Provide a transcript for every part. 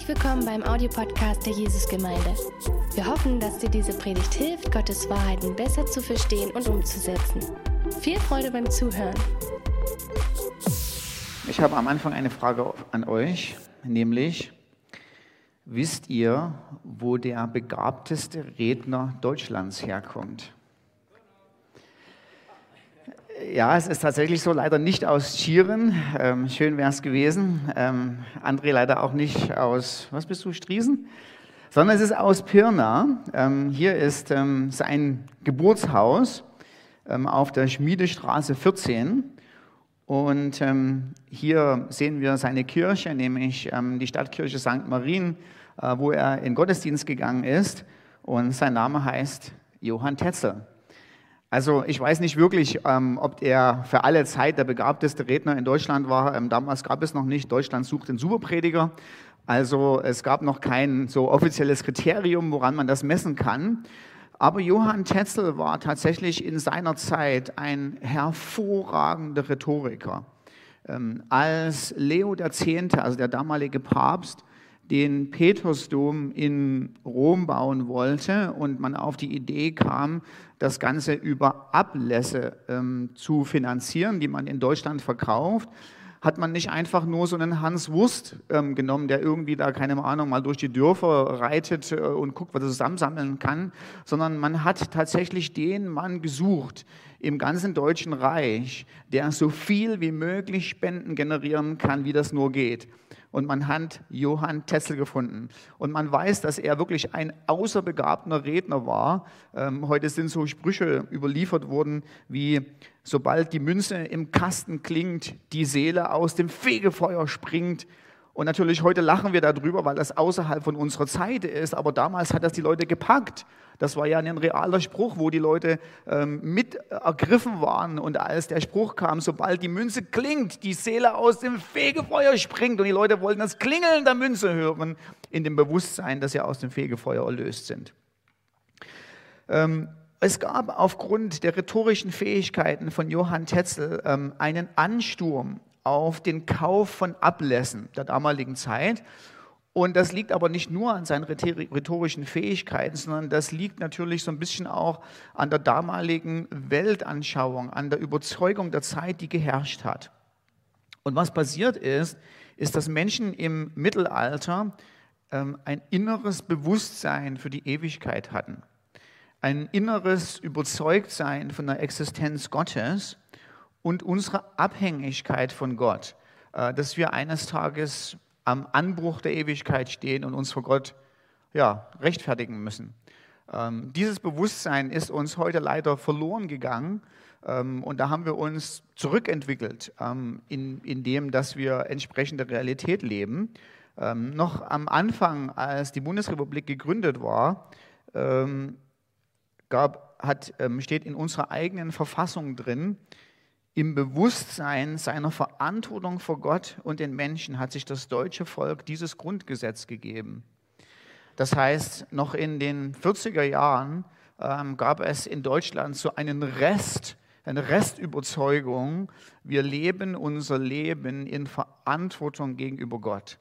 Herzlich willkommen beim Audiopodcast der Jesusgemeinde. Wir hoffen, dass dir diese Predigt hilft, Gottes Wahrheiten besser zu verstehen und umzusetzen. Viel Freude beim Zuhören. Ich habe am Anfang eine Frage an euch, nämlich, wisst ihr, wo der begabteste Redner Deutschlands herkommt? Ja, es ist tatsächlich so, leider nicht aus Schieren. Ähm, schön wäre es gewesen. Ähm, André leider auch nicht aus, was bist du, Striesen? Sondern es ist aus Pirna. Ähm, hier ist ähm, sein Geburtshaus ähm, auf der Schmiedestraße 14. Und ähm, hier sehen wir seine Kirche, nämlich die Stadtkirche St. Marien, äh, wo er in Gottesdienst gegangen ist. Und sein Name heißt Johann Tetzel. Also ich weiß nicht wirklich, ähm, ob er für alle Zeit der begabteste Redner in Deutschland war. Ähm, damals gab es noch nicht, Deutschland sucht den Superprediger. Also es gab noch kein so offizielles Kriterium, woran man das messen kann. Aber Johann Tetzel war tatsächlich in seiner Zeit ein hervorragender Rhetoriker. Ähm, als Leo X., also der damalige Papst, den Petersdom in Rom bauen wollte und man auf die Idee kam, das Ganze über Ablässe ähm, zu finanzieren, die man in Deutschland verkauft, hat man nicht einfach nur so einen Hans Wurst ähm, genommen, der irgendwie da, keine Ahnung, mal durch die Dörfer reitet äh, und guckt, was er zusammensammeln kann, sondern man hat tatsächlich den Mann gesucht im ganzen Deutschen Reich, der so viel wie möglich Spenden generieren kann, wie das nur geht und man hat Johann Tessel gefunden. Und man weiß, dass er wirklich ein außerbegabter Redner war. Ähm, heute sind so Sprüche überliefert worden, wie sobald die Münze im Kasten klingt, die Seele aus dem Fegefeuer springt. Und natürlich heute lachen wir darüber, weil das außerhalb von unserer Zeit ist, aber damals hat das die Leute gepackt. Das war ja ein realer Spruch, wo die Leute ähm, mit ergriffen waren. Und als der Spruch kam, sobald die Münze klingt, die Seele aus dem Fegefeuer springt. Und die Leute wollten das Klingeln der Münze hören, in dem Bewusstsein, dass sie aus dem Fegefeuer erlöst sind. Ähm, es gab aufgrund der rhetorischen Fähigkeiten von Johann Tetzel ähm, einen Ansturm auf den Kauf von Ablässen der damaligen Zeit. Und das liegt aber nicht nur an seinen rhetorischen Fähigkeiten, sondern das liegt natürlich so ein bisschen auch an der damaligen Weltanschauung, an der Überzeugung der Zeit, die geherrscht hat. Und was passiert ist, ist, dass Menschen im Mittelalter ähm, ein inneres Bewusstsein für die Ewigkeit hatten, ein inneres Überzeugtsein von der Existenz Gottes und unsere Abhängigkeit von Gott, äh, dass wir eines Tages am Anbruch der Ewigkeit stehen und uns vor Gott ja, rechtfertigen müssen. Ähm, dieses Bewusstsein ist uns heute leider verloren gegangen ähm, und da haben wir uns zurückentwickelt, ähm, in, in dem, dass wir entsprechende Realität leben. Ähm, noch am Anfang, als die Bundesrepublik gegründet war, ähm, gab, hat, ähm, steht in unserer eigenen Verfassung drin, im Bewusstsein seiner Verantwortung vor Gott und den Menschen hat sich das deutsche Volk dieses Grundgesetz gegeben. Das heißt, noch in den 40er Jahren ähm, gab es in Deutschland so einen Rest, eine Restüberzeugung, wir leben unser Leben in Verantwortung gegenüber Gott.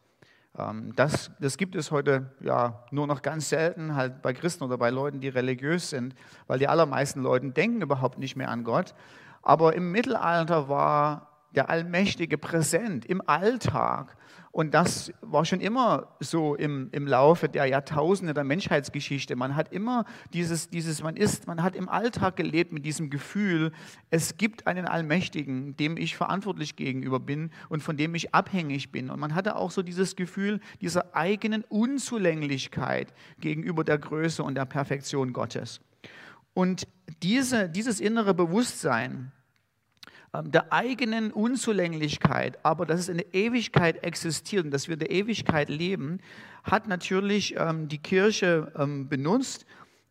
Ähm, das, das gibt es heute ja nur noch ganz selten, halt bei Christen oder bei Leuten, die religiös sind, weil die allermeisten Leute denken überhaupt nicht mehr an Gott. Aber im Mittelalter war der Allmächtige präsent im Alltag. Und das war schon immer so im, im Laufe der Jahrtausende der Menschheitsgeschichte. Man hat immer dieses, dieses, man ist, man hat im Alltag gelebt mit diesem Gefühl, es gibt einen Allmächtigen, dem ich verantwortlich gegenüber bin und von dem ich abhängig bin. Und man hatte auch so dieses Gefühl dieser eigenen Unzulänglichkeit gegenüber der Größe und der Perfektion Gottes. Und diese, dieses innere Bewusstsein ähm, der eigenen Unzulänglichkeit, aber dass es in der Ewigkeit existiert und dass wir in der Ewigkeit leben, hat natürlich ähm, die Kirche ähm, benutzt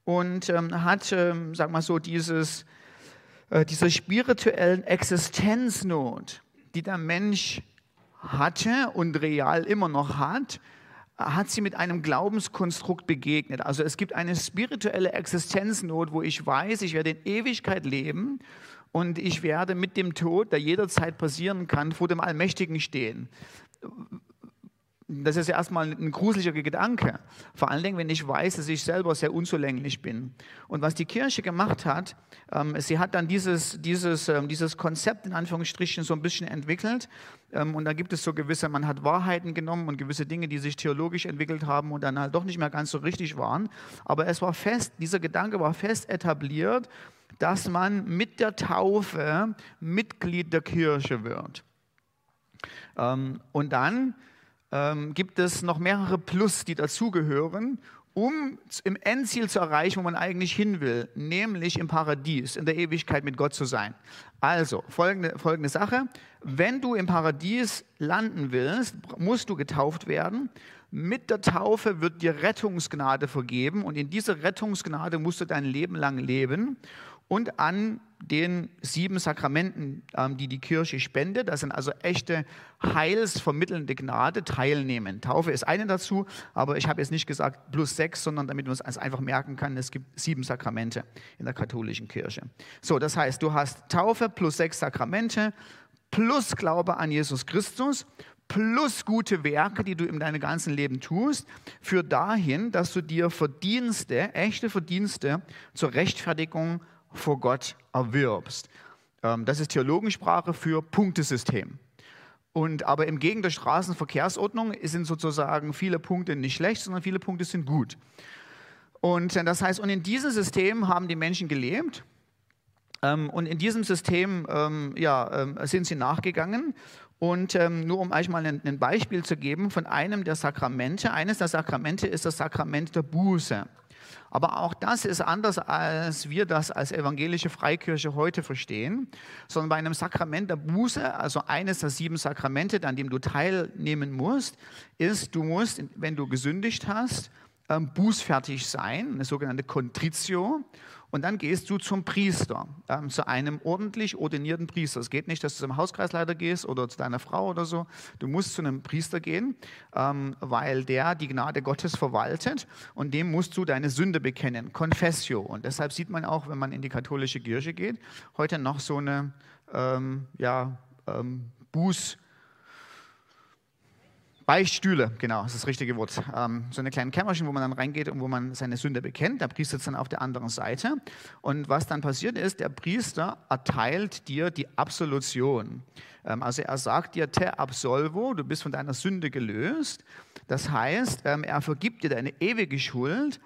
und hat, sag mal so, dieses, äh, dieser spirituellen Existenznot, die der Mensch hatte und real immer noch hat, hat sie mit einem Glaubenskonstrukt begegnet. Also es gibt eine spirituelle Existenznot, wo ich weiß, ich werde in Ewigkeit leben und ich werde mit dem Tod, der jederzeit passieren kann, vor dem Allmächtigen stehen. das ist ja erstmal ein gruseliger Gedanke. Vor allen Dingen, wenn ich weiß, dass ich selber sehr unzulänglich bin. Und was die Kirche gemacht hat, ähm, sie hat dann dieses, dieses, ähm, dieses Konzept in Anführungsstrichen so ein bisschen entwickelt. Ähm, und da gibt es so gewisse, man hat Wahrheiten genommen und gewisse Dinge, die sich theologisch entwickelt haben und dann halt doch nicht mehr ganz so richtig waren. Aber es war fest, dieser Gedanke war fest etabliert, dass man mit der Taufe Mitglied der Kirche wird. Ähm, und dann ähm, gibt es noch mehrere Plus, die dazugehören, um im Endziel zu erreichen, wo man eigentlich hin will, nämlich im Paradies, in der Ewigkeit mit Gott zu sein. Also, folgende, folgende Sache. Wenn du im Paradies landen willst, musst du getauft werden. Mit der Taufe wird dir Rettungsgnade vergeben und in dieser Rettungsgnade musst du dein Leben lang leben und an den sieben Sakramenten, ähm, die die Kirche spendet. Das sind also echte heilsvermittelnde Gnade, teilnehmen. Taufe ist eine dazu, aber ich habe jetzt nicht gesagt plus sechs, sondern damit man es einfach merken kann, es gibt sieben Sakramente in der katholischen Kirche. So, das heißt, du hast Taufe plus sechs Sakramente plus Glaube an Jesus Christus plus gute Werke, die du in deinem ganzen Leben tust, führt dahin, dass du dir Verdienste, echte Verdienste zur Rechtfertigung vor Gott erwirbst. Ähm, das ist Theologensprache für Punktesystem. Und aber im Gegen der Straßenverkehrsordnung sind sozusagen viele Punkte nicht schlecht, sondern viele Punkte sind gut. Und äh, das heißt, und in diesem System haben die Menschen gelebt. Ähm, und in diesem System ähm, ja, sind sie nachgegangen. Und nur um euch mal ein Beispiel zu geben von einem der Sakramente. Eines der Sakramente ist das Sakrament der Buße. Aber auch das ist anders, als wir das als evangelische Freikirche heute verstehen, sondern bei einem Sakrament der Buße, also eines der sieben Sakramente, an dem du teilnehmen musst, ist, du musst, wenn du gesündigt hast, ähm, bußfertig sein, eine sogenannte Contritio. Und dann gehst du zum Priester, ähm, zu einem ordentlich ordinierten Priester. Es geht nicht, dass du zum Hauskreisleiter gehst oder zu deiner Frau oder so. Du musst zu einem Priester gehen, ähm, weil der die Gnade Gottes verwaltet und dem musst du deine Sünde bekennen. Confessio. Und deshalb sieht man auch, wenn man in die katholische Kirche geht, heute noch so eine ähm, ja, ähm, Buß- Beichtstühle, genau, das ist das richtige Wort. Ähm, so eine kleine Kämmerchen, wo man dann reingeht und wo man seine Sünde bekennt. Der Priester sitzt dann auf der anderen Seite. Und was dann passiert ist, der Priester erteilt dir die Absolution. Ähm, also er sagt dir, te absolvo, du bist von deiner Sünde gelöst. Das heißt, ähm, er vergibt dir deine ewige Schuld,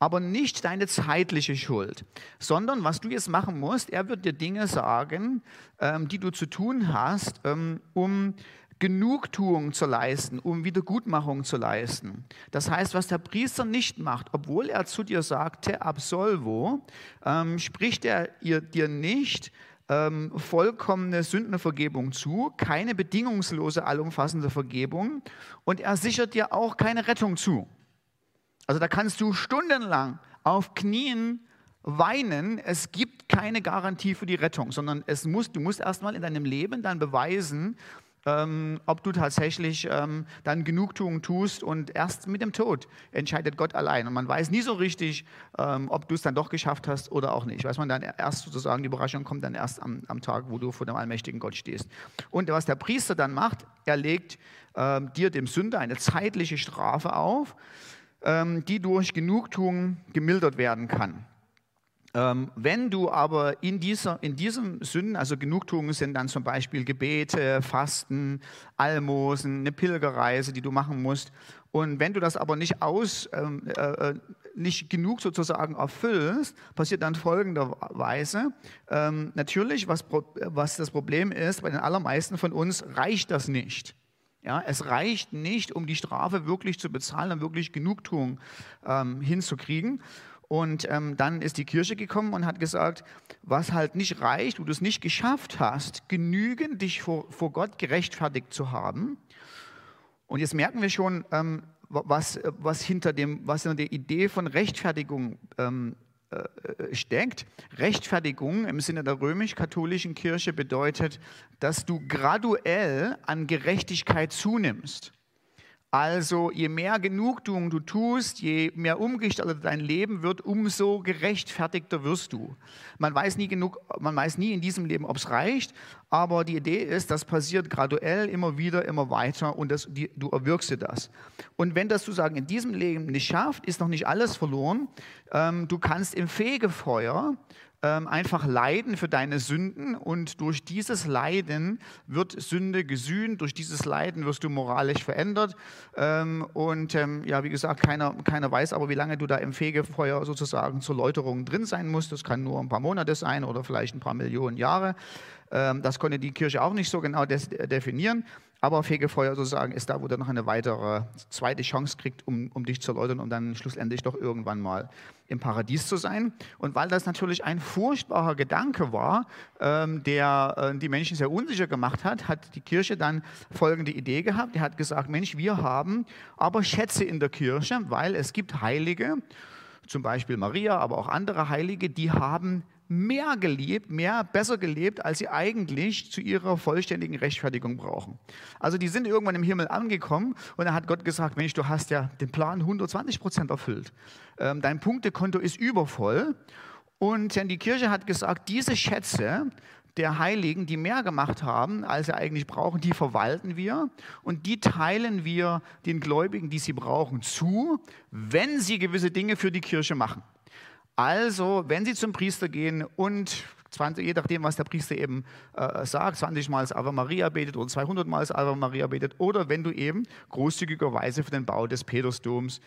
aber nicht deine zeitliche Schuld, sondern was du jetzt machen musst, er wird dir Dinge sagen, ähm, die du zu tun hast, ähm, um Genugtuung zu leisten, um Wiedergutmachung zu leisten. Das heißt, was der Priester nicht macht, obwohl er zu dir sagte, absolvo, ähm, spricht er ihr, dir nicht ähm, vollkommene Sündenvergebung zu, keine bedingungslose, allumfassende Vergebung und er sichert dir auch keine Rettung zu. Also da kannst du stundenlang auf Knien weinen, es gibt keine Garantie für die Rettung, sondern es muss, du musst erstmal in deinem Leben dann beweisen, ähm, ob du tatsächlich ähm, dann Genugtuung tust und erst mit dem Tod entscheidet Gott allein. Und man weiß nie so richtig, ähm, ob du es dann doch geschafft hast oder auch nicht. Weiß man dann erst sozusagen, die Überraschung kommt dann erst am, am Tag, wo du vor dem allmächtigen Gott stehst. Und was der Priester dann macht, er legt ähm, dir, dem Sünder, eine zeitliche Strafe auf, ähm, die durch Genugtuung gemildert werden kann. Ähm, wenn du aber in, dieser, in diesem Sünden, also Genugtuungen sind dann zum Beispiel Gebete, Fasten, Almosen, eine Pilgerreise, die du machen musst. Und wenn du das aber nicht aus, ähm, äh, äh nicht genug sozusagen erfüllst, passiert dann folgenderweise. Ähm, natürlich, was, was das Problem ist, bei den allermeisten von uns reicht das nicht. Ja, es reicht nicht, um die Strafe wirklich zu bezahlen und wirklich Genugtuung ähm, hinzukriegen. Und ähm, dann ist die Kirche gekommen und hat gesagt, was halt nicht reicht, wo du es nicht geschafft hast, genügend dich vor, vor Gott gerechtfertigt zu haben. Und jetzt merken wir schon, ähm, was, was, hinter dem, was hinter der Idee von Rechtfertigung ähm, äh, steckt. Rechtfertigung im Sinne der römisch-katholischen Kirche bedeutet, dass du graduell an Gerechtigkeit zunimmst. Also je mehr Genugtuung du tust, je mehr umgestaltet dein Leben wird, umso gerechtfertigter wirst du. Man weiß nie genug, man weiß nie in diesem Leben, ob es reicht, aber die Idee ist, das passiert graduell immer wieder, immer weiter und das, du erwirkst dir das. Und wenn das sozusagen in diesem Leben nicht schafft, ist noch nicht alles verloren. Ähm, du kannst im Fegefeuer einfach leiden für deine Sünden und durch dieses Leiden wird Sünde gesühnt, durch dieses Leiden wirst du moralisch verändert ähm, und ähm, ja, wie gesagt, keiner, keiner weiß aber, wie lange du da im Fegefeuer sozusagen zur Läuterung drin sein musst. Das kann nur ein paar Monate sein oder vielleicht ein paar Millionen Jahre. Ähm, das konnte die Kirche auch nicht so genau definieren. Aber Fegefeuer sozusagen ist da, wo du noch eine weitere zweite Chance kriegt, um, um dich zu läutern, um dann schlussendlich doch irgendwann mal im Paradies zu sein. Und weil das natürlich ein furchtbarer Gedanke war, ähm, der äh, die Menschen sehr unsicher gemacht hat, hat die Kirche dann folgende Idee gehabt. Die hat gesagt, Mensch, wir haben aber Schätze in der Kirche, weil es gibt Heilige, zum Beispiel Maria, aber auch andere Heilige, die haben mehr gelebt, mehr besser gelebt, als sie eigentlich zu ihrer vollständigen Rechtfertigung brauchen. Also die sind irgendwann im Himmel angekommen und da hat Gott gesagt, Mensch, du hast ja den Plan 120 Prozent erfüllt. Ähm, dein Punktekonto ist übervoll. Und die Kirche hat gesagt, diese Schätze der Heiligen, die mehr gemacht haben, als sie eigentlich brauchen, die verwalten wir und die teilen wir den Gläubigen, die sie brauchen, zu, wenn sie gewisse Dinge für die Kirche machen. Also, wenn Sie zum Priester gehen und 20, je nachdem, was der Priester eben äh, sagt, 20 Mal das Ave Maria betet oder 200 Mal das Ave Maria betet, oder wenn du eben großzügigerweise für den Bau des Petersdoms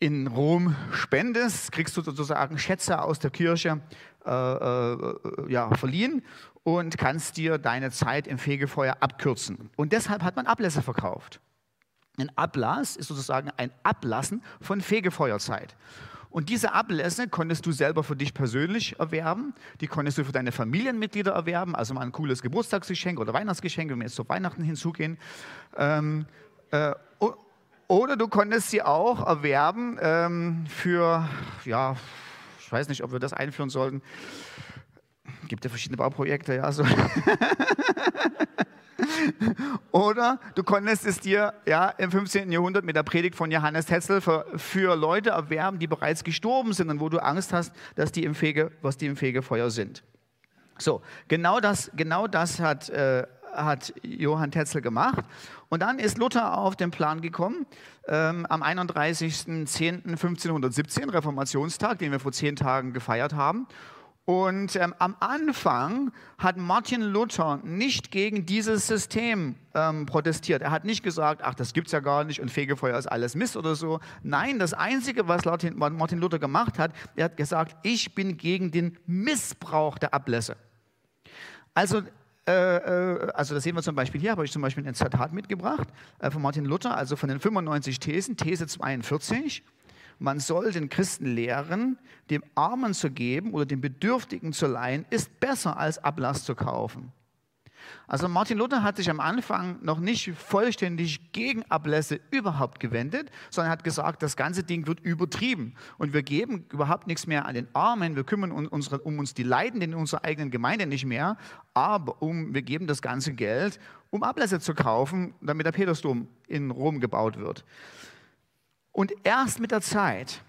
in Rom spendest, kriegst du sozusagen Schätze aus der Kirche äh, äh, ja, verliehen und kannst dir deine Zeit im Fegefeuer abkürzen. Und deshalb hat man Ablässe verkauft. Ein Ablass ist sozusagen ein Ablassen von Fegefeuerzeit. Und diese Ablässe konntest du selber für dich persönlich erwerben, die konntest du für deine Familienmitglieder erwerben, also mal ein cooles Geburtstagsgeschenk oder Weihnachtsgeschenk, wenn wir jetzt zu Weihnachten hinzugehen. Ähm, äh, oder du konntest sie auch erwerben ähm, für, ja, ich weiß nicht, ob wir das einführen sollten. Gibt ja verschiedene Bauprojekte, ja. So. Oder du konntest es dir ja, im 15. Jahrhundert mit der Predigt von Johannes Tetzel für, für, Leute erwerben, die bereits gestorben sind und wo du Angst hast, dass die im Fege, was die im Fegefeuer sind. So, genau das, genau das hat, äh, hat Johann Tetzel gemacht. Und dann ist Luther auf den Plan gekommen, ähm, am 31.10.1517, Reformationstag, den wir vor zehn Tagen gefeiert haben. Und ähm, am Anfang hat Martin Luther nicht gegen dieses System ähm, protestiert. Er hat nicht gesagt, ach, das gibt es ja gar nicht und Fegefeuer ist alles Mist oder so. Nein, das Einzige, was Martin Luther gemacht hat, er hat gesagt, ich bin gegen den Missbrauch der Ablässe. Also, äh, äh, also das sehen wir zum Beispiel hier, habe ich zum Beispiel ein Zitat mitgebracht äh, von Martin Luther, also von den 95 Thesen, These 42 man soll den Christen lehren, dem Armen zu geben oder dem Bedürftigen zu leihen, ist besser als Ablass zu kaufen. Also Martin Luther hat sich am Anfang noch nicht vollständig gegen Ablässe überhaupt gewendet, sondern hat gesagt, das ganze Ding wird übertrieben und wir geben überhaupt nichts mehr an den Armen, wir kümmern uns um uns die Leidenden in unserer eigenen Gemeinde nicht mehr, aber um, wir geben das ganze Geld, um Ablässe zu kaufen, damit der Petersdom in Rom gebaut wird. Und erst mit der Zeit,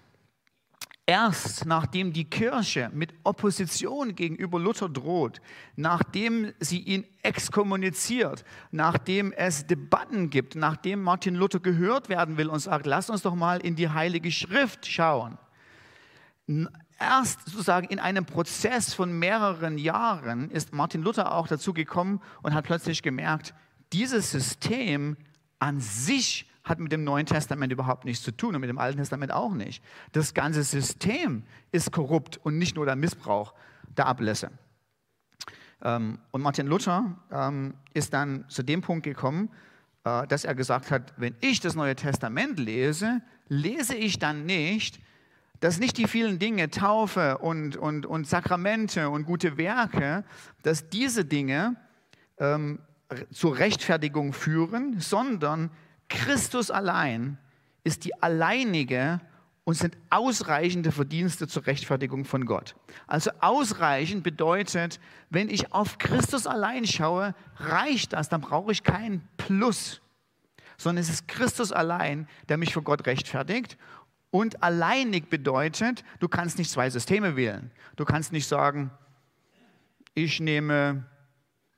erst nachdem die Kirche mit Opposition gegenüber Luther droht, nachdem sie ihn exkommuniziert, nachdem es Debatten gibt, nachdem Martin Luther gehört werden will und sagt, lass uns doch mal in die Heilige Schrift schauen. Erst sozusagen in einem Prozess von mehreren Jahren ist Martin Luther auch dazu gekommen und hat plötzlich gemerkt, dieses System an sich hat mit dem Neuen Testament überhaupt nichts zu tun und mit dem Alten Testament auch nicht. Das ganze System ist korrupt und nicht nur der Missbrauch der Ablässe. Ähm, und Martin Luther ähm, ist dann zu dem Punkt gekommen, äh, dass er gesagt hat, wenn ich das Neue Testament lese, lese ich dann nicht, dass nicht die vielen Dinge, Taufe und, und, und Sakramente und gute Werke, dass diese Dinge ähm, zur Rechtfertigung führen, sondern Christus allein ist die alleinige und sind ausreichende Verdienste zur Rechtfertigung von Gott. Also ausreichend bedeutet, wenn ich auf Christus allein schaue, reicht das, dann brauche ich kein Plus, sondern es ist Christus allein, der mich vor Gott rechtfertigt. Und alleinig bedeutet, du kannst nicht zwei Systeme wählen. Du kannst nicht sagen, ich nehme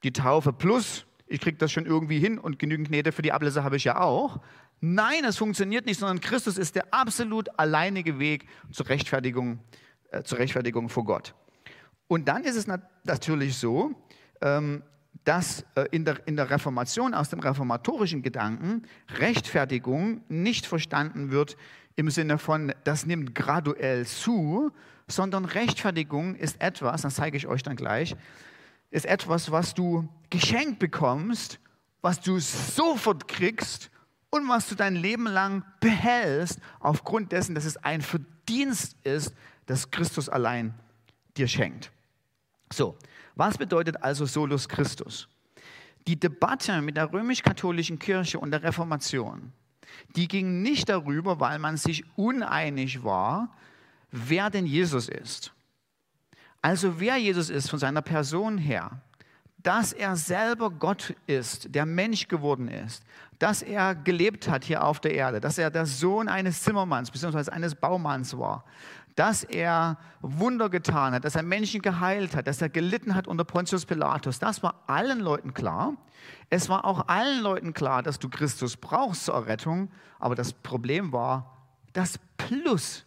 die Taufe plus, ich kriege das schon irgendwie hin und genügend Knete für die Ablöse habe ich ja auch. Nein, es funktioniert nicht, sondern Christus ist der absolut alleinige Weg zur Rechtfertigung, äh, zur Rechtfertigung vor Gott. Und dann ist es nat natürlich so, ähm, dass äh, in, der, in der Reformation aus dem reformatorischen Gedanken Rechtfertigung nicht verstanden wird im Sinne von, das nimmt graduell zu, sondern Rechtfertigung ist etwas, das zeige ich euch dann gleich, ist etwas, was du geschenkt bekommst, was du sofort kriegst und was du dein Leben lang behältst, aufgrund dessen, dass es ein Verdienst ist, das Christus allein dir schenkt. So, was bedeutet also Solus Christus? Die Debatte mit der römisch-katholischen Kirche und der Reformation, die ging nicht darüber, weil man sich uneinig war, wer denn Jesus ist. Also wer Jesus ist von seiner Person her, dass er selber Gott ist, der Mensch geworden ist, dass er gelebt hat hier auf der Erde, dass er der Sohn eines Zimmermanns bzw. eines Baumanns war, dass er Wunder getan hat, dass er Menschen geheilt hat, dass er gelitten hat unter Pontius Pilatus. Das war allen Leuten klar. Es war auch allen Leuten klar, dass du Christus brauchst zur Errettung. Aber das Problem war das Plus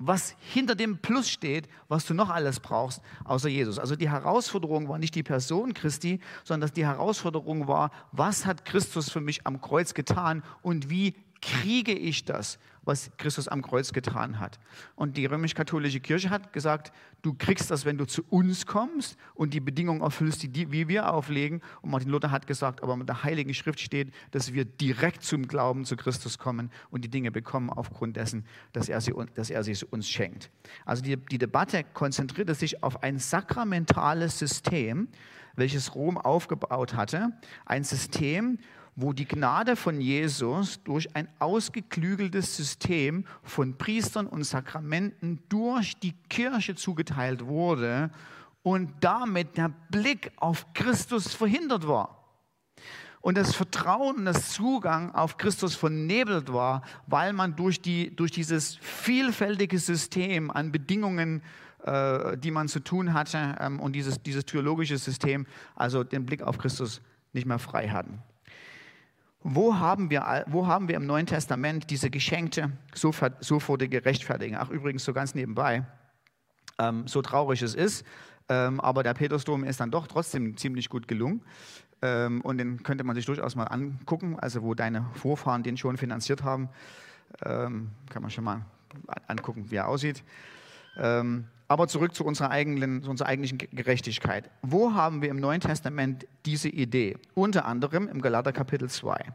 was hinter dem Plus steht, was du noch alles brauchst, außer Jesus. Also die Herausforderung war nicht die Person Christi, sondern die Herausforderung war, was hat Christus für mich am Kreuz getan und wie kriege ich das, was Christus am Kreuz getan hat. Und die römisch-katholische Kirche hat gesagt, du kriegst das, wenn du zu uns kommst und die Bedingungen erfüllst, die, wie wir auflegen. Und Martin Luther hat gesagt, aber mit der Heiligen Schrift steht, dass wir direkt zum Glauben zu Christus kommen und die Dinge bekommen aufgrund dessen, dass er sie, dass er sie uns schenkt. Also die, die Debatte konzentrierte sich auf ein sakramentales System, welches Rom aufgebaut hatte. Ein System, wo die Gnade von Jesus durch ein ausgeklügeltes System von Priestern und Sakramenten durch die Kirche zugeteilt wurde und damit der Blick auf Christus verhindert war. Und das Vertrauen und das Zugang auf Christus vernebelt war, weil man durch, die, durch dieses vielfältige System an Bedingungen, äh, die man zu tun hatte, ähm, und dieses, dieses theologische System, also den Blick auf Christus nicht mehr frei hatten. Wo haben, wir, wo haben wir im Neuen Testament diese geschenkte, sofortige Rechtfertigung? Ach, übrigens, so ganz nebenbei, ähm, so traurig es ist, ähm, aber der Petersdom ist dann doch trotzdem ziemlich gut gelungen. Ähm, und den könnte man sich durchaus mal angucken, also wo deine Vorfahren den schon finanziert haben. Ähm, kann man schon mal angucken, wie er aussieht. Aber zurück zu unserer, eigenen, zu unserer eigentlichen Gerechtigkeit. Wo haben wir im Neuen Testament diese Idee? Unter anderem im Galater Kapitel 2.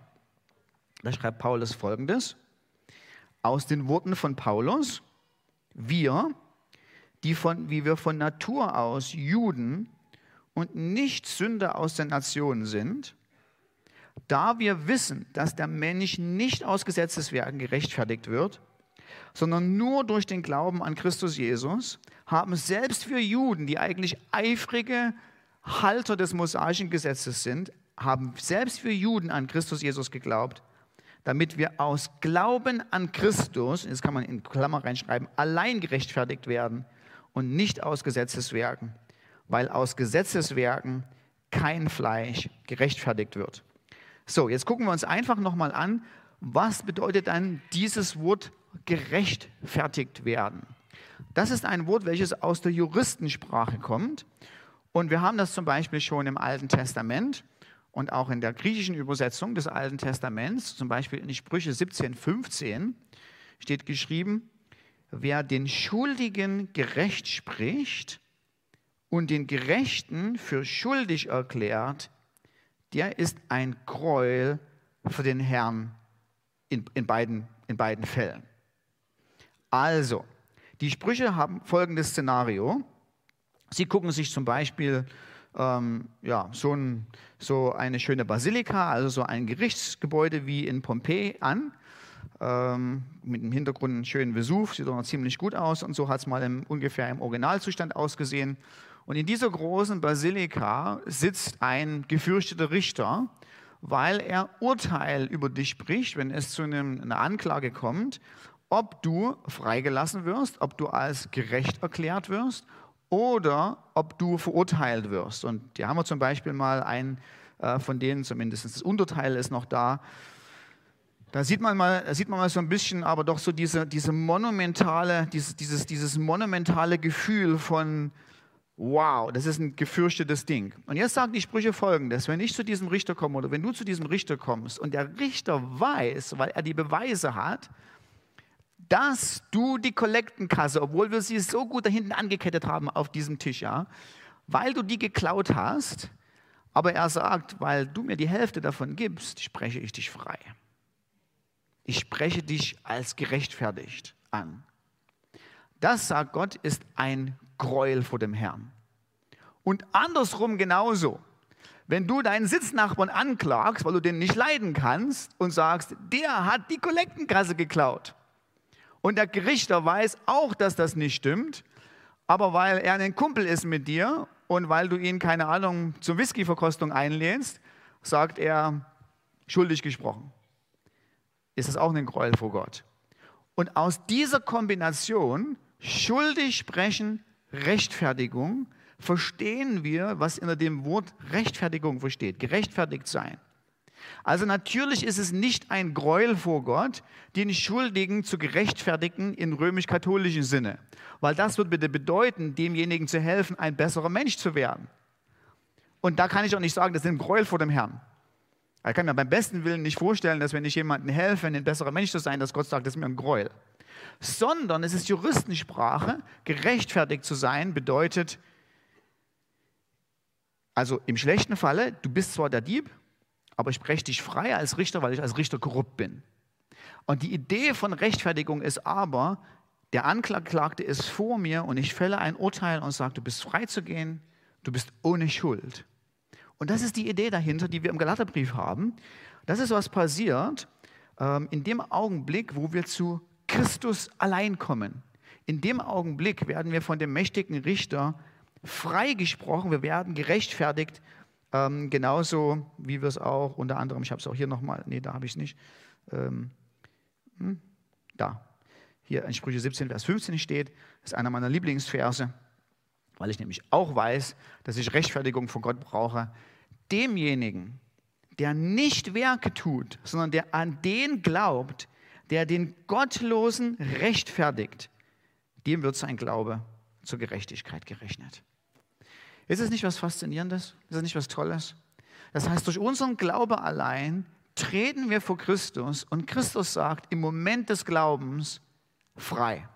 Da schreibt Paulus folgendes: Aus den Worten von Paulus, wir, die von, wie wir von Natur aus Juden und nicht Sünder aus der Nation sind, da wir wissen, dass der Mensch nicht aus Gesetzeswerken gerechtfertigt wird, sondern nur durch den Glauben an Christus Jesus, haben selbst wir Juden, die eigentlich eifrige Halter des mosaischen Gesetzes sind, haben selbst wir Juden an Christus Jesus geglaubt, damit wir aus Glauben an Christus, das kann man in Klammer reinschreiben, allein gerechtfertigt werden und nicht aus Gesetzeswerken, weil aus Gesetzeswerken kein Fleisch gerechtfertigt wird. So, jetzt gucken wir uns einfach nochmal an, was bedeutet dann dieses Wort gerechtfertigt werden. Das ist ein Wort, welches aus der Juristensprache kommt. Und wir haben das zum Beispiel schon im Alten Testament und auch in der griechischen Übersetzung des Alten Testaments, zum Beispiel in Sprüche 17, 15, steht geschrieben, wer den Schuldigen gerecht spricht und den Gerechten für schuldig erklärt, der ist ein Gräuel für den Herrn in, in, beiden, in beiden Fällen. Also, die Sprüche haben folgendes Szenario. Sie gucken sich zum Beispiel ähm, ja, so, ein, so, eine schöne Basilika, also so ein Gerichtsgebäude wie in Pompeji an. Ähm, mit dem Hintergrund einen schönen Vesuv, sieht doch noch ziemlich gut aus und so hat es mal im, ungefähr im Originalzustand ausgesehen. Und in dieser großen Basilika sitzt ein gefürchteter Richter, weil er Urteil über dich spricht, wenn es zu einem, einer Anklage kommt, ob du freigelassen wirst, ob du als gerecht erklärt wirst oder ob du verurteilt wirst. Und hier haben wir zum Beispiel mal einen äh, von denen, zumindest das Unterteil ist noch da. Da sieht man mal, sieht man mal so ein bisschen, aber doch so diese, diese monumentale, dieses, dieses, dieses monumentale Gefühl von, wow, das ist ein gefürchtetes Ding. Und jetzt sagen die Sprüche folgendes, wenn ich zu diesem Richter komme oder wenn du zu diesem Richter kommst und der Richter weiß, weil er die Beweise hat, dass du die Kollektenkasse, obwohl wir sie so gut da hinten angekettet haben auf diesem Tisch, ja, weil du die geklaut hast, aber er sagt, weil du mir die Hälfte davon gibst, spreche ich dich frei. Ich spreche dich als gerechtfertigt an. Das, sagt Gott, ist ein Gräuel vor dem Herrn. Und andersrum genauso. Wenn du deinen Sitznachbarn anklagst, weil du den nicht leiden kannst und sagst, der hat die Kollektenkasse geklaut, und der Gerichter weiß auch, dass das nicht stimmt, aber weil er ein Kumpel ist mit dir und weil du ihn, keine Ahnung, zur Whisky-Verkostung einlehnst, sagt er, schuldig gesprochen. Ist das auch ein Gräuel vor Gott? Und aus dieser Kombination, schuldig sprechen, Rechtfertigung, verstehen wir, was in dem Wort Rechtfertigung versteht, gerechtfertigt sein. Also natürlich ist es nicht ein Gräuel vor Gott, den Schuldigen zu gerechtfertigen in römisch-katholischen Sinne, weil das wird bitte bedeuten, demjenigen zu helfen, ein besserer Mensch zu werden. Und da kann ich auch nicht sagen, das ist ein Gräuel vor dem Herrn. Ich kann mir beim besten Willen nicht vorstellen, dass wenn ich jemandem helfe, ein besserer Mensch zu sein, dass Gott sagt, das ist mir ein Gräuel. Sondern es ist Juristensprache, gerechtfertigt zu sein, bedeutet, also im schlechten Falle, du bist zwar der Dieb, aber ich spreche dich frei als Richter, weil ich als Richter korrupt bin. Und die Idee von Rechtfertigung ist aber, der Anklagte ist vor mir und ich fälle ein Urteil und sage, du bist frei zu gehen, du bist ohne Schuld. Und das ist die Idee dahinter, die wir im Galaterbrief haben. Das ist, was passiert ähm, in dem Augenblick, wo wir zu Christus allein kommen. In dem Augenblick werden wir von dem mächtigen Richter freigesprochen, wir werden gerechtfertigt ähm, genauso wie wir es auch unter anderem, ich habe es auch hier nochmal, nee, da habe ich es nicht, ähm, hm, da, hier in Sprüche 17, Vers 15 steht, ist einer meiner Lieblingsverse, weil ich nämlich auch weiß, dass ich Rechtfertigung von Gott brauche. Demjenigen, der nicht Werke tut, sondern der an den glaubt, der den Gottlosen rechtfertigt, dem wird sein Glaube zur Gerechtigkeit gerechnet. Ist es nicht was Faszinierendes? Ist es nicht was Tolles? Das heißt, durch unseren Glaube allein treten wir vor Christus und Christus sagt im Moment des Glaubens frei.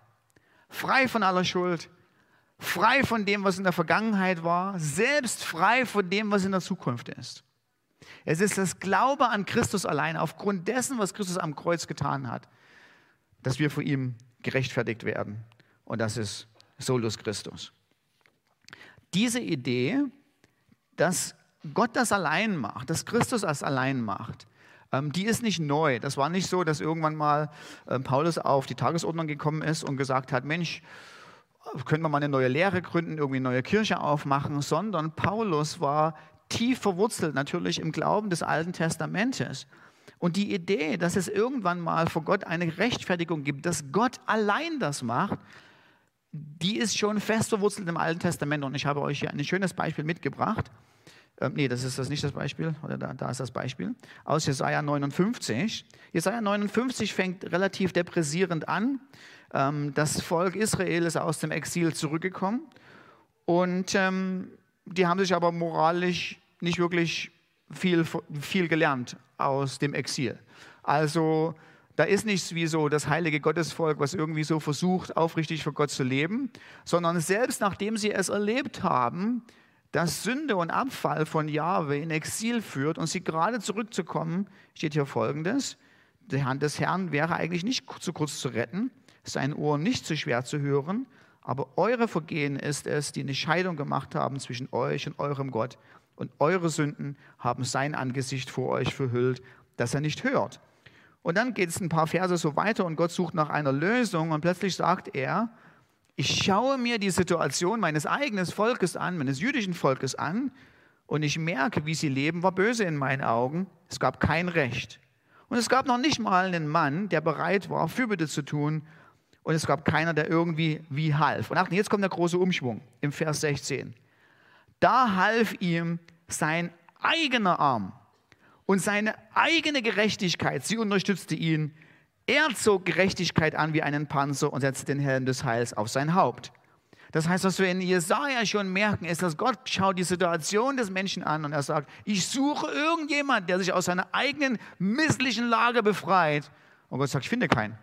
Frei von aller Schuld, frei von dem, was in der Vergangenheit war, selbst frei von dem, was in der Zukunft ist. Es ist das Glaube an Christus allein, aufgrund dessen, was Christus am Kreuz getan hat, dass wir vor ihm gerechtfertigt werden. Und das ist Solus Christus diese Idee, dass Gott das allein macht, dass Christus das allein macht, ähm, die ist nicht neu. Das war nicht so, dass irgendwann mal ähm, Paulus auf die Tagesordnung gekommen ist und gesagt hat, Mensch, können wir mal eine neue Lehre gründen, irgendwie eine neue Kirche aufmachen, sondern Paulus war tief verwurzelt natürlich im Glauben des Alten Testamentes. Und die Idee, dass es irgendwann mal vor Gott eine Rechtfertigung gibt, dass Gott allein das macht, die ist schon fest verwurzelt im Alten Testament. Und ich habe euch hier ein schönes Beispiel mitgebracht. Ähm, nee, das ist das nicht das Beispiel, oder da, da ist das Beispiel, aus Jesaja 59. Jesaja 59 fängt relativ depressierend an. Ähm, das Volk Israel ist aus dem Exil zurückgekommen und ähm, die haben sich aber moralisch nicht wirklich viel, viel gelernt aus dem Exil. Also da ist nichts wie so das heilige Gottesvolk, was irgendwie so versucht, aufrichtig für Gott zu leben, sondern selbst nachdem sie es erlebt haben, dass Sünde und Abfall von Jahwe in Exil führt und sie gerade zurückzukommen, steht hier folgendes: Die Hand des Herrn wäre eigentlich nicht zu kurz zu retten, sein Ohr nicht zu schwer zu hören, aber eure Vergehen ist es, die eine Scheidung gemacht haben zwischen euch und eurem Gott. Und eure Sünden haben sein Angesicht vor euch verhüllt, dass er nicht hört. Und dann geht es ein paar Verse so weiter und Gott sucht nach einer Lösung und plötzlich sagt er, ich schaue mir die Situation meines eigenen Volkes an, meines jüdischen Volkes an und ich merke, wie sie leben, war böse in meinen Augen. Es gab kein Recht. Und es gab noch nicht mal einen Mann, der bereit war, Fürbitte zu tun. Und es gab keiner, der irgendwie wie half. Und achten, jetzt kommt der große Umschwung im Vers 16. Da half ihm sein eigener Arm und seine eigene Gerechtigkeit. Sie unterstützte ihn. Er zog Gerechtigkeit an wie einen Panzer und setzte den Helm des Heils auf sein Haupt. Das heißt, was wir in Jesaja schon merken, ist, dass Gott schaut die Situation des Menschen an und er sagt, ich suche irgendjemand, der sich aus seiner eigenen misslichen Lage befreit. Und Gott sagt, ich finde keinen.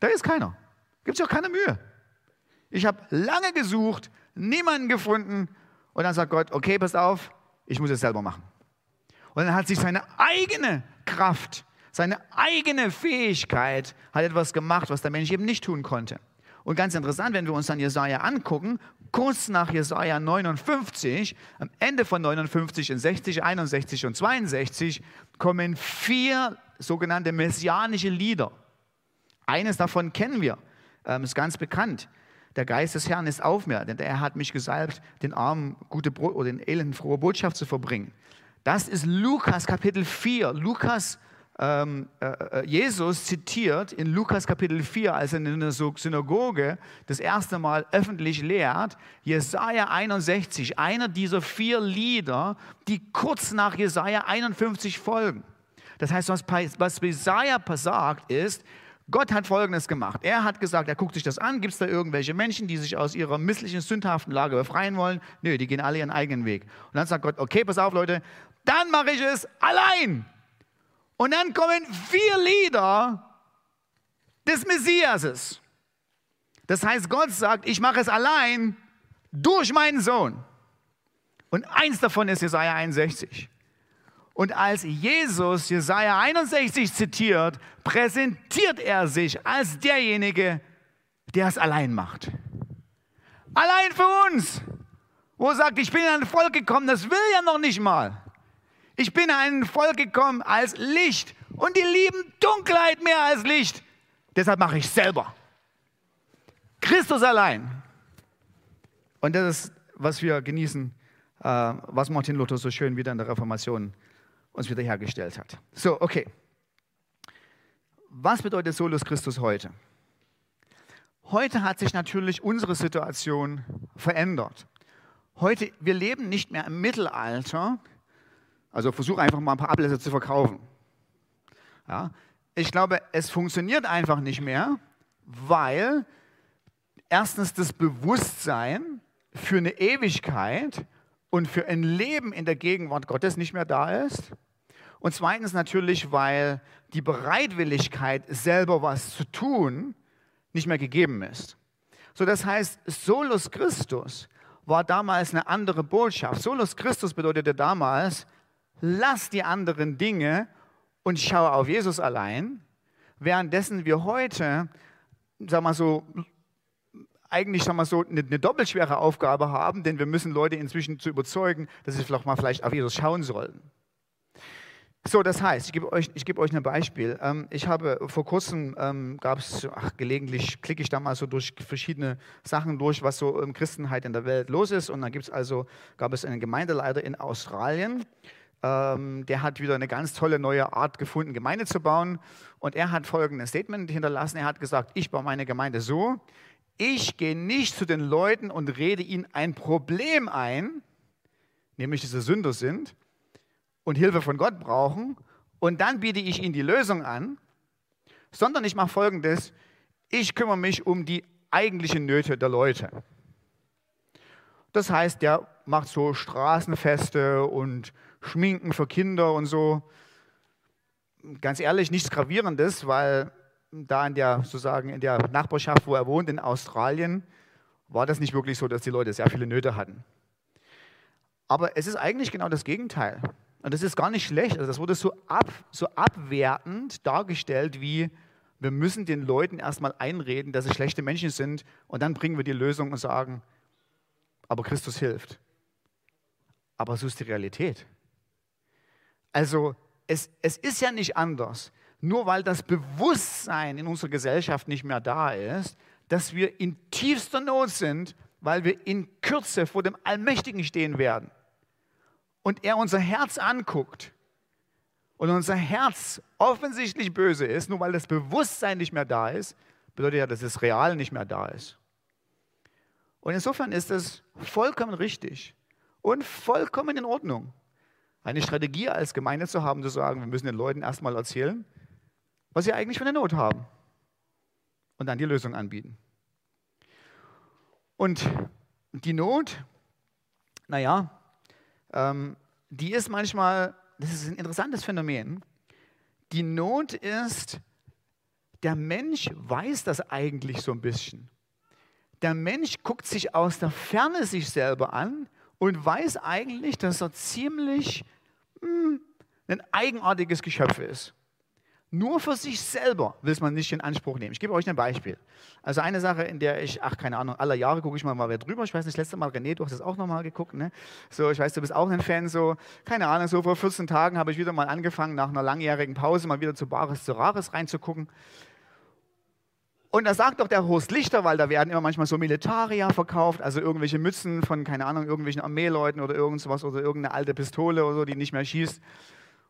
Da ist keiner. Gibt es auch keine Mühe. Ich habe lange gesucht, niemanden gefunden. Und dann sagt Gott, okay, pass auf, ich muss es selber machen. Und dann hat sich seine eigene Kraft, seine eigene Fähigkeit, hat etwas gemacht, was der Mensch eben nicht tun konnte. Und ganz interessant, wenn wir uns dann Jesaja angucken, kurz nach Jesaja 59, am Ende von 59 in 60, 61 und 62 kommen vier sogenannte messianische Lieder. Eines davon kennen wir, ähm, ist ganz bekannt. Der Geist des Herrn ist auf mir, denn er hat mich gesalbt, den Armen gute Brot oder den Elenden frohe Botschaft zu verbringen. Das ist Lukas Kapitel 4. Lukas ähm, äh, äh, Jesus zitiert in Lukas Kapitel 4, als er in der Synagoge das erste Mal öffentlich lehrt, Jesaja 61, einer dieser vier Lieder, die kurz nach Jesaja 51 folgen. Das heißt, was, was Jesaja sagt, ist, Gott hat Folgendes gemacht. Er hat gesagt, er guckt sich das an, gibt es da irgendwelche Menschen, die sich aus ihrer misslichen, sündhaften Lage befreien wollen? Nö, die gehen alle ihren eigenen Weg. Und dann sagt Gott, okay, pass auf Leute, dann mache ich es allein. Und dann kommen vier Lieder des Messiases. Das heißt, Gott sagt, ich mache es allein durch meinen Sohn. Und eins davon ist Jesaja 61. Und als Jesus Jesaja 61 zitiert, präsentiert er sich als derjenige, der es allein macht. Allein für uns. Wo er sagt, ich bin in ein Volk gekommen, das will ja noch nicht mal. Ich bin in ein Volk gekommen als Licht und die lieben Dunkelheit mehr als Licht. Deshalb mache ich selber. Christus allein. Und das ist, was wir genießen, äh, was Martin Luther so schön wieder in der Reformation uns wiederhergestellt hat. So, okay. Was bedeutet Solus Christus heute? Heute hat sich natürlich unsere Situation verändert. Heute, wir leben nicht mehr im Mittelalter, also versuche einfach mal ein paar Ablässe zu verkaufen. Ja, ich glaube, es funktioniert einfach nicht mehr, weil erstens das Bewusstsein für eine Ewigkeit und für ein Leben in der Gegenwart Gottes nicht mehr da ist. Und zweitens natürlich, weil die Bereitwilligkeit, selber was zu tun, nicht mehr gegeben ist. So, das heißt, Solus Christus war damals eine andere Botschaft. Solus Christus bedeutete damals, lass die anderen Dinge und schau auf Jesus allein, währenddessen wir heute, sag mal so, eigentlich sag mal so, eine, eine doppelschwere Aufgabe haben, denn wir müssen Leute inzwischen zu überzeugen, dass sie vielleicht mal vielleicht auf Jesus schauen sollen. So, das heißt, ich gebe euch, ich gebe euch ein Beispiel. Ähm, ich habe vor kurzem, ähm, gab es, gelegentlich klicke ich da mal so durch verschiedene Sachen durch, was so in Christenheit in der Welt los ist. Und dann gibt es also, gab es einen Gemeindeleiter in Australien, ähm, der hat wieder eine ganz tolle neue Art gefunden, Gemeinde zu bauen. Und er hat folgendes Statement hinterlassen. Er hat gesagt, ich baue meine Gemeinde so, ich gehe nicht zu den Leuten und rede ihnen ein Problem ein, nämlich dass sie Sünder sind und Hilfe von Gott brauchen, und dann biete ich ihnen die Lösung an, sondern ich mache folgendes, ich kümmere mich um die eigentlichen Nöte der Leute. Das heißt, der macht so Straßenfeste und Schminken für Kinder und so. Ganz ehrlich, nichts Gravierendes, weil da in der, sozusagen in der Nachbarschaft, wo er wohnt, in Australien, war das nicht wirklich so, dass die Leute sehr viele Nöte hatten. Aber es ist eigentlich genau das Gegenteil. Und das ist gar nicht schlecht. Also das wurde so, ab, so abwertend dargestellt, wie wir müssen den Leuten erstmal einreden, dass sie schlechte Menschen sind und dann bringen wir die Lösung und sagen, aber Christus hilft. Aber so ist die Realität. Also es, es ist ja nicht anders. Nur weil das Bewusstsein in unserer Gesellschaft nicht mehr da ist, dass wir in tiefster Not sind, weil wir in Kürze vor dem Allmächtigen stehen werden. und er unser Herz anguckt und unser Herz offensichtlich böse ist, nur weil das Bewusstsein nicht mehr da ist, bedeutet ja, dass das Real nicht mehr da ist. Und insofern ist es vollkommen richtig und vollkommen in Ordnung, eine Strategie als Gemeinde zu haben, zu sagen, wir müssen den Leuten erstmal erzählen, was sie eigentlich für eine Not haben und dann die Lösung anbieten. Und die Not, naja, ähm, die ist manchmal, das ist ein interessantes Phänomen. Die Not ist, der Mensch weiß das eigentlich so ein bisschen. Der Mensch guckt sich aus der Ferne sich selber an und weiß eigentlich, dass er ziemlich mh, hm, ein eigenartiges Geschöpf ist. Nur für sich selber will man nicht in Anspruch nehmen. Ich gebe euch ein Beispiel. Also eine Sache, in der ich, ach keine Ahnung, aller Jahre gucke ich mal, mal wer drüber. Ich weiß nicht, das letzte Mal, René, du hast das auch nochmal geguckt. Ne? So, ich weiß, du bist auch ein Fan. So, keine Ahnung, so vor 14 Tagen habe ich wieder mal angefangen, nach einer langjährigen Pause mal wieder zu Bares zu Rares reinzugucken. Und da sagt doch der Horst Lichter, weil da werden immer manchmal so Militaria verkauft, also irgendwelche Mützen von, keine Ahnung, irgendwelchen Armeeleuten oder irgendwas oder irgendeine alte Pistole oder so, die nicht mehr schießt.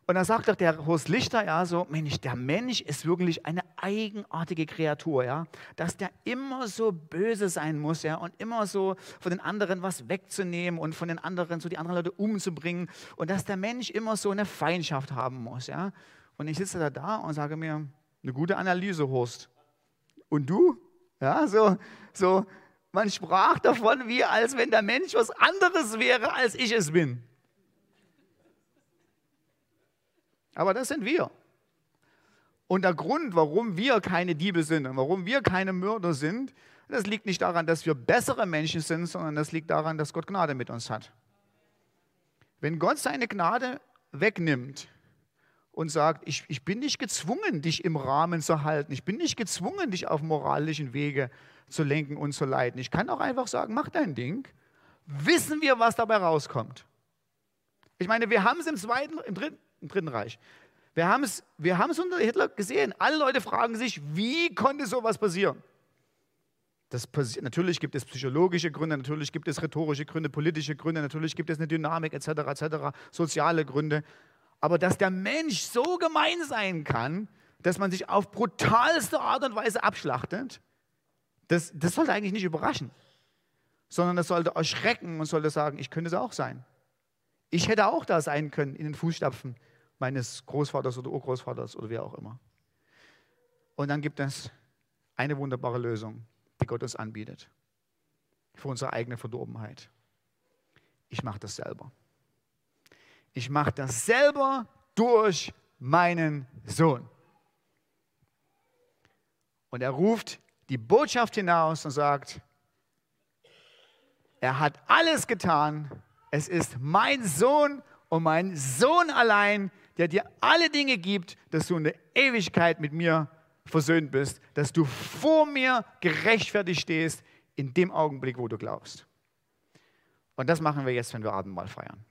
Und dann sagt doch der Horst Lichter, ja, so, Mensch, der Mensch ist wirklich eine eigenartige Kreatur, ja, dass der immer so böse sein muss, ja, und immer so von den anderen was wegzunehmen und von den anderen so die anderen Leute umzubringen und dass der Mensch immer so eine Feindschaft haben muss, ja. Und ich sitze da da und sage mir, eine gute Analyse, Horst. Und du? Ja, so, so, man sprach davon, wie als wenn der Mensch was anderes wäre, als ich es bin. Aber das sind wir. Und der Grund, warum wir keine Diebe sind und warum wir keine Mörder sind, das liegt nicht daran, dass wir bessere Menschen sind, sondern das liegt daran, dass Gott Gnade mit uns hat. Wenn Gott seine Gnade wegnimmt und sagt, ich, ich bin nicht gezwungen, dich im Rahmen zu halten, ich bin nicht gezwungen, dich auf moralischen Wege zu lenken und zu leiten. Ich kann auch einfach sagen, mach dein Ding, wissen wir, was dabei rauskommt. Ich meine, wir haben es im zweiten, im dritten, im Dritten Reich. Wir haben es wir unter Hitler gesehen. Alle Leute fragen sich, wie konnte sowas passieren? Das passiert, natürlich gibt es psychologische Gründe, natürlich gibt es rhetorische Gründe, politische Gründe, natürlich gibt es eine Dynamik etc. etc. soziale Gründe. Aber dass der Mensch so gemein sein kann, dass man sich auf brutalste Art und Weise abschlachtet, das, das sollte eigentlich nicht überraschen, sondern das sollte erschrecken und sollte sagen, ich könnte es auch sein. Ich hätte auch da sein können in den Fußstapfen meines Großvaters oder Urgroßvaters oder wer auch immer. Und dann gibt es eine wunderbare Lösung, die Gott uns anbietet für unsere eigene Verdorbenheit. Ich mache das selber. Ich mache das selber durch meinen Sohn. Und er ruft die Botschaft hinaus und sagt, er hat alles getan. Es ist mein Sohn und mein Sohn allein, der dir alle Dinge gibt, dass du in der Ewigkeit mit mir versöhnt bist, dass du vor mir gerechtfertigt stehst in dem Augenblick, wo du glaubst. Und das machen wir jetzt, wenn wir Abendmahl feiern.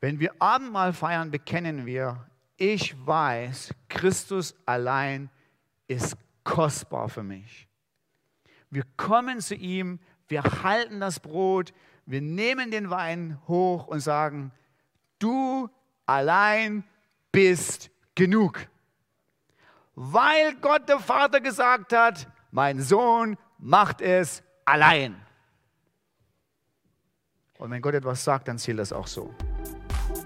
Wenn wir Abendmahl feiern, bekennen wir, ich weiß, Christus allein ist kostbar für mich. Wir kommen zu ihm, wir halten das Brot, wir nehmen den Wein hoch und sagen, du allein bist genug. Weil Gott der Vater gesagt hat, mein Sohn macht es allein. Und wenn Gott etwas sagt, dann zählt das auch so.